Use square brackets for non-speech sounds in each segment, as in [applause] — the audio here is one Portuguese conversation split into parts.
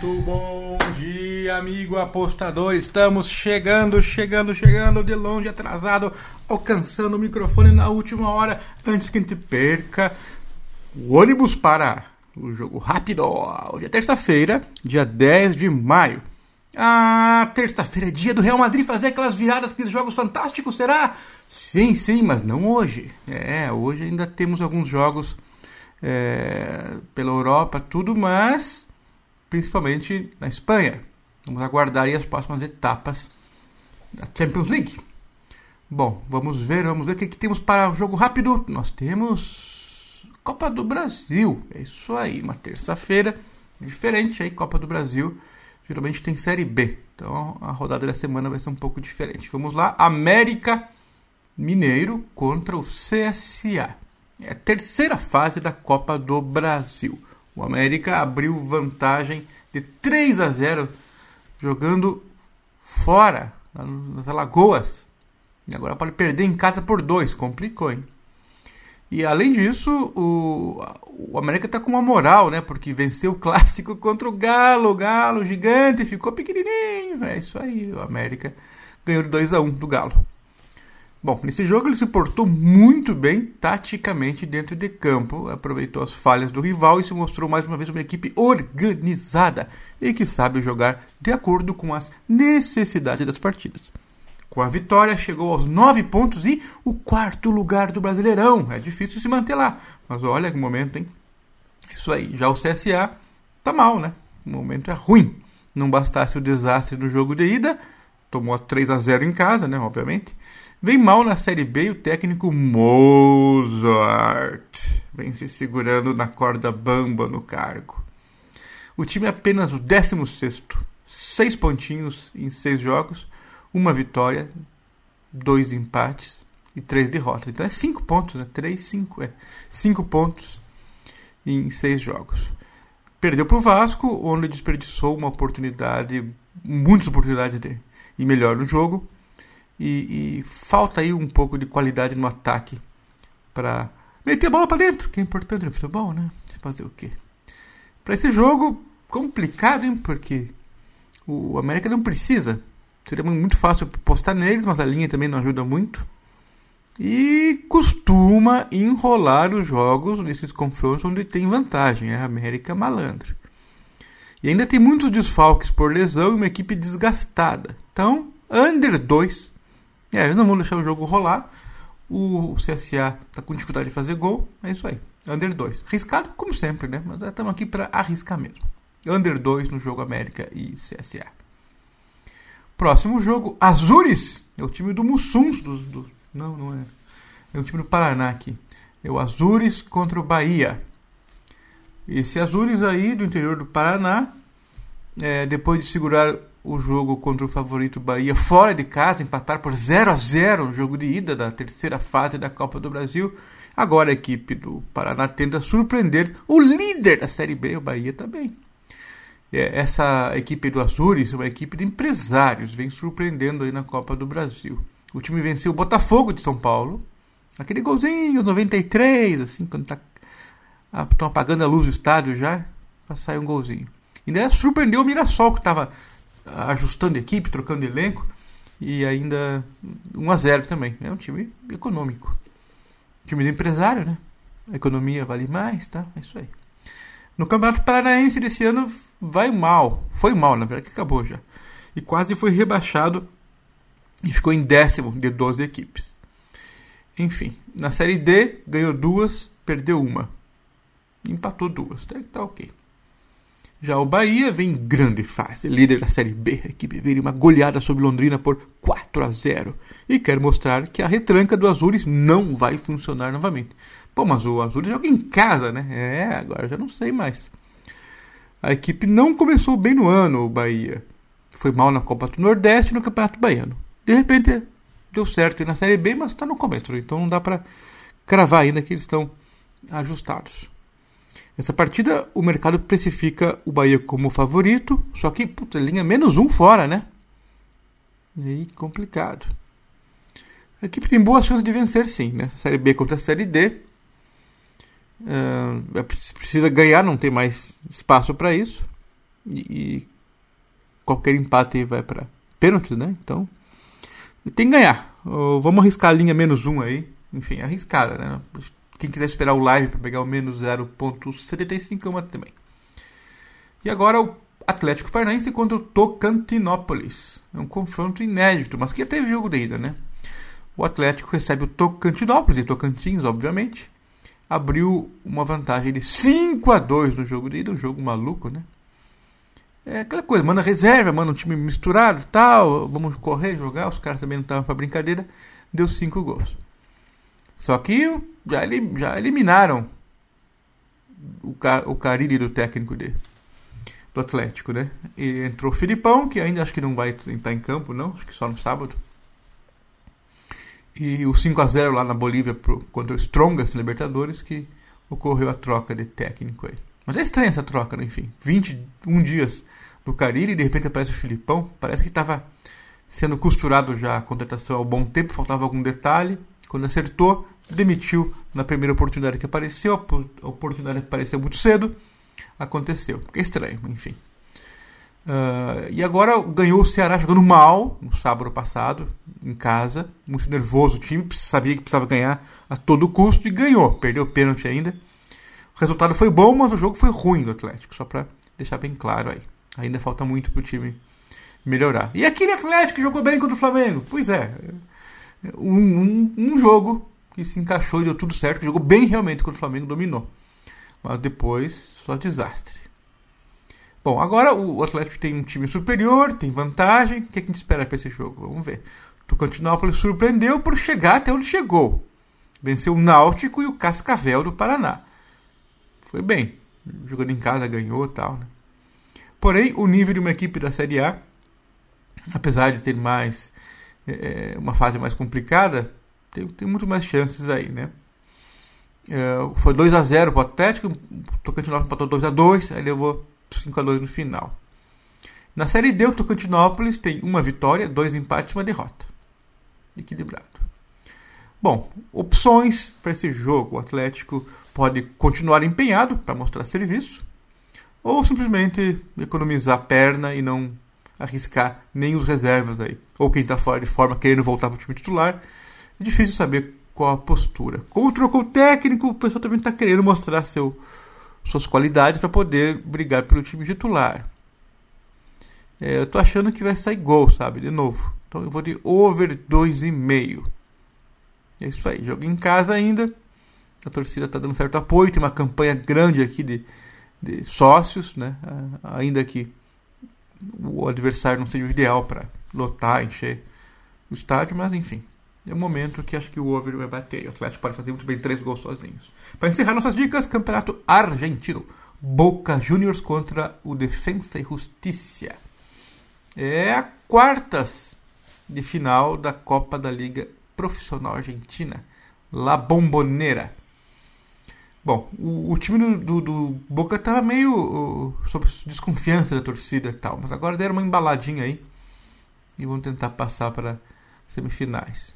Muito bom dia, amigo apostador. Estamos chegando, chegando, chegando de longe, atrasado, alcançando o microfone na última hora, antes que a gente perca o ônibus para o jogo rápido. Hoje é terça-feira, dia 10 de maio. Ah, terça-feira é dia do Real Madrid fazer aquelas viradas, aqueles jogos fantásticos, será? Sim, sim, mas não hoje. É, hoje ainda temos alguns jogos é, pela Europa, tudo, mas principalmente na Espanha. Vamos aguardar as próximas etapas da Champions League. Bom, vamos ver, vamos ver o que, que temos para o jogo rápido. Nós temos Copa do Brasil. É isso aí, uma terça-feira diferente aí, Copa do Brasil. Geralmente tem Série B. Então a rodada da semana vai ser um pouco diferente. Vamos lá, América Mineiro contra o CSA. É a terceira fase da Copa do Brasil. O América abriu vantagem de 3 a 0 jogando fora, nas Alagoas. E agora pode perder em casa por 2. Complicou, hein? E além disso, o, o América está com uma moral, né? Porque venceu o [laughs] clássico contra o Galo. O Galo gigante ficou pequenininho. É isso aí. O América ganhou de 2 a 1 do Galo. Bom, nesse jogo ele se portou muito bem taticamente dentro de campo, aproveitou as falhas do rival e se mostrou mais uma vez uma equipe organizada e que sabe jogar de acordo com as necessidades das partidas. Com a vitória, chegou aos nove pontos e o quarto lugar do Brasileirão. É difícil se manter lá, mas olha que momento, hein? Isso aí. Já o CSA tá mal, né? O momento é ruim. Não bastasse o desastre do jogo de ida, tomou 3 a 0 em casa, né? Obviamente Vem mal na Série B o técnico Mozart. Vem se segurando na corda bamba no cargo. O time é apenas o 16. Seis pontinhos em seis jogos, uma vitória, dois empates e três derrotas. Então é cinco pontos, né? Três, cinco, é. Cinco pontos em seis jogos. Perdeu para o Vasco, onde desperdiçou uma oportunidade, muitas oportunidades de ir melhor no jogo e, e falta aí um pouco de qualidade no ataque para meter a bola para dentro, que é importante no futebol, né? Fazer o quê? Para esse jogo complicado, hein? Porque o América não precisa. Seria muito fácil postar neles, mas a linha também não ajuda muito. E costuma enrolar os jogos nesses confrontos onde tem vantagem. É a América malandro. E ainda tem muitos desfalques por lesão e uma equipe desgastada. Então, under 2 é, eles não vão deixar o jogo rolar. O CSA tá com dificuldade de fazer gol. É isso aí. Under 2. Arriscado, como sempre, né? Mas estamos aqui para arriscar mesmo. Under 2 no jogo América e CSA. Próximo jogo, Azures. É o time do Mussuns. Do, do, não, não é. É o time do Paraná aqui. É o Azures contra o Bahia. Esse Azures aí, do interior do Paraná, é, depois de segurar o jogo contra o favorito Bahia fora de casa, empatar por 0 a 0 no jogo de ida da terceira fase da Copa do Brasil. Agora a equipe do Paraná tenta surpreender o líder da Série B, o Bahia também. É, essa equipe do Azures é uma equipe de empresários, vem surpreendendo aí na Copa do Brasil. O time venceu o Botafogo de São Paulo. Aquele golzinho, 93, assim, quando tá, estão ah, apagando a luz do estádio já, para sair um golzinho. E ainda surpreendeu o Mirassol, que estava ajustando equipe, trocando elenco e ainda 1 a 0 também. É um time econômico. Time de empresário, né? A economia vale mais, tá? É isso aí. No Campeonato Paranaense desse ano vai mal. Foi mal, na verdade, que acabou já. E quase foi rebaixado e ficou em décimo de 12 equipes. Enfim, na Série D ganhou duas, perdeu uma. Empatou duas. Até que tá ok. Já o Bahia vem em grande fase, líder da Série B. A equipe veio uma goleada sobre Londrina por 4 a 0 e quer mostrar que a retranca do Azures não vai funcionar novamente. Pô, mas o Azures joga em casa, né? É, agora já não sei mais. A equipe não começou bem no ano, o Bahia. Foi mal na Copa do Nordeste e no Campeonato Baiano. De repente deu certo na Série B, mas está no começo, então não dá para cravar ainda que eles estão ajustados. Nessa partida, o mercado precifica o Bahia como favorito, só que, puta, linha menos um fora, né? E aí, complicado. A equipe tem boas chances de vencer, sim, né? Série B contra a Série D. Uh, precisa ganhar, não tem mais espaço para isso. E, e qualquer empate vai para pênalti, né? Então tem que ganhar. Uh, vamos arriscar a linha menos um aí. Enfim, arriscada, né? Quem quiser esperar o live para pegar o menos 0.75 é uma também. E agora o Atlético Paranaense contra o Tocantinópolis. É um confronto inédito, mas que já teve jogo de ida, né? O Atlético recebe o Tocantinópolis, e Tocantins, obviamente. Abriu uma vantagem de 5 a 2 no jogo de ida, um jogo maluco, né? É aquela coisa, manda reserva, manda um time misturado tal, vamos correr, jogar, os caras também não estavam para brincadeira, deu 5 gols. Só que já, já eliminaram o, o Carille do técnico dele, do Atlético, né? E entrou o Filipão, que ainda acho que não vai estar em campo, não, acho que só no sábado. E o 5 a 0 lá na Bolívia pro, contra o Strongest Libertadores, que ocorreu a troca de técnico aí. Mas é estranha essa troca, né? enfim. 21 dias do Carille e de repente aparece o Filipão. Parece que estava sendo costurado já a contratação há um bom tempo, faltava algum detalhe. Quando acertou, demitiu na primeira oportunidade que apareceu. A oportunidade apareceu muito cedo. Aconteceu. É estranho, enfim. Uh, e agora ganhou o Ceará jogando mal no sábado passado, em casa. Muito nervoso o time, sabia que precisava ganhar a todo custo e ganhou. Perdeu o pênalti ainda. O resultado foi bom, mas o jogo foi ruim do Atlético, só para deixar bem claro aí. Ainda falta muito pro time melhorar. E aquele Atlético jogou bem contra o Flamengo? Pois é, um, um, um jogo que se encaixou e deu tudo certo, jogou bem realmente quando o Flamengo dominou. Mas depois, só desastre. Bom, agora o Atlético tem um time superior, tem vantagem. O que a gente espera para esse jogo? Vamos ver. Tocantinópolis surpreendeu por chegar até onde chegou. Venceu o Náutico e o Cascavel do Paraná. Foi bem. Jogando em casa, ganhou tal. Né? Porém, o nível de uma equipe da Série A, apesar de ter mais é, uma fase mais complicada, tem, tem muito mais chances aí, né? É, foi 2 a 0 para o Atlético, Tocantinópolis empatou 2 a 2 aí levou 5 a 2 no final. Na Série D, o Tocantinópolis tem uma vitória, dois empates e uma derrota. Equilibrado. Bom, opções para esse jogo. O Atlético pode continuar empenhado para mostrar serviço, ou simplesmente economizar perna e não arriscar nem os reservas aí. Ou quem está fora de forma querendo voltar para o time titular. É difícil saber qual a postura. Como trocou o técnico, o pessoal também está querendo mostrar seu, suas qualidades para poder brigar pelo time titular. É, eu tô achando que vai sair gol, sabe? De novo. Então eu vou de over 2,5. É isso aí. Jogo em casa ainda. A torcida está dando certo apoio. Tem uma campanha grande aqui de, de sócios, né? Ainda que o adversário não seja o ideal para lotar, encher o estádio, mas enfim. É um momento que acho que o over vai bater. O Atlético pode fazer muito bem três gols sozinhos. Para encerrar nossas dicas, Campeonato Argentino. Boca Juniors contra o Defensa e Justiça. É a quartas de final da Copa da Liga Profissional Argentina. La Bombonera. Bom, o, o time do, do, do, Boca estava meio uh, sob desconfiança da torcida e tal, mas agora deram uma embaladinha aí e vão tentar passar para semifinais.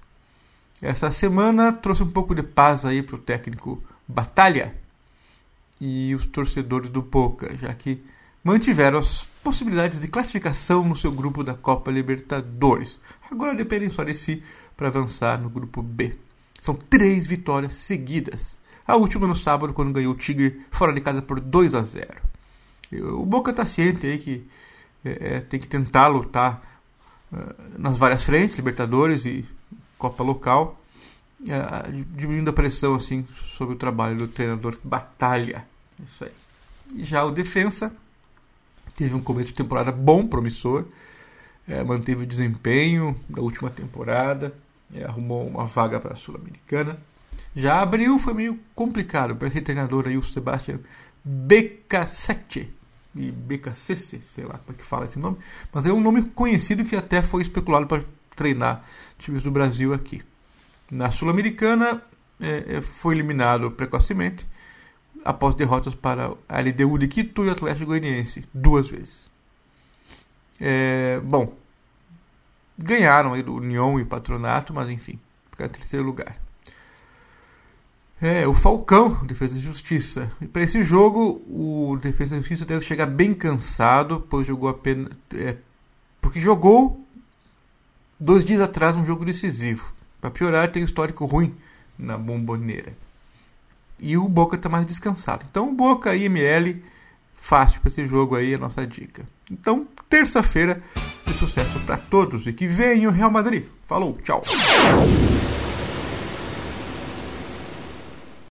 Essa semana trouxe um pouco de paz aí para o técnico Batalha e os torcedores do Boca, já que mantiveram as possibilidades de classificação no seu grupo da Copa Libertadores. Agora dependem só de si para avançar no grupo B. São três vitórias seguidas. A última no sábado, quando ganhou o Tigre fora de casa por 2 a 0. O Boca está ciente aí que é, é, tem que tentar lutar uh, nas várias frentes, Libertadores e Copa Local, uh, diminuindo a pressão assim sobre o trabalho do treinador Batalha. Isso aí. E já o Defensa teve um começo de temporada bom, promissor, é, manteve o desempenho da última temporada, é, arrumou uma vaga para a Sul-Americana. Já abriu, foi meio complicado para esse treinador aí, o Sebastian Becassetti, e Becacesse, sei lá como é que fala esse nome, mas é um nome conhecido que até foi especulado para treinar times do Brasil aqui. Na Sul-Americana, é, é foi eliminado precocemente após derrotas para a LDU de Quito e o Atlético Goianiense duas vezes. É, bom, ganharam aí do União e Patronato, mas enfim, ficaram em terceiro lugar. É, o Falcão, Defesa e Justiça. E para esse jogo, o Defesa e Justiça deve chegar bem cansado, pois jogou apenas. É, porque jogou dois dias atrás um jogo decisivo. Para piorar, tem um histórico ruim na bomboneira. E o Boca está mais descansado. Então, Boca e ML, fácil para esse jogo aí, a nossa dica. Então, terça-feira, de sucesso para todos e que venha o Real Madrid. Falou, tchau.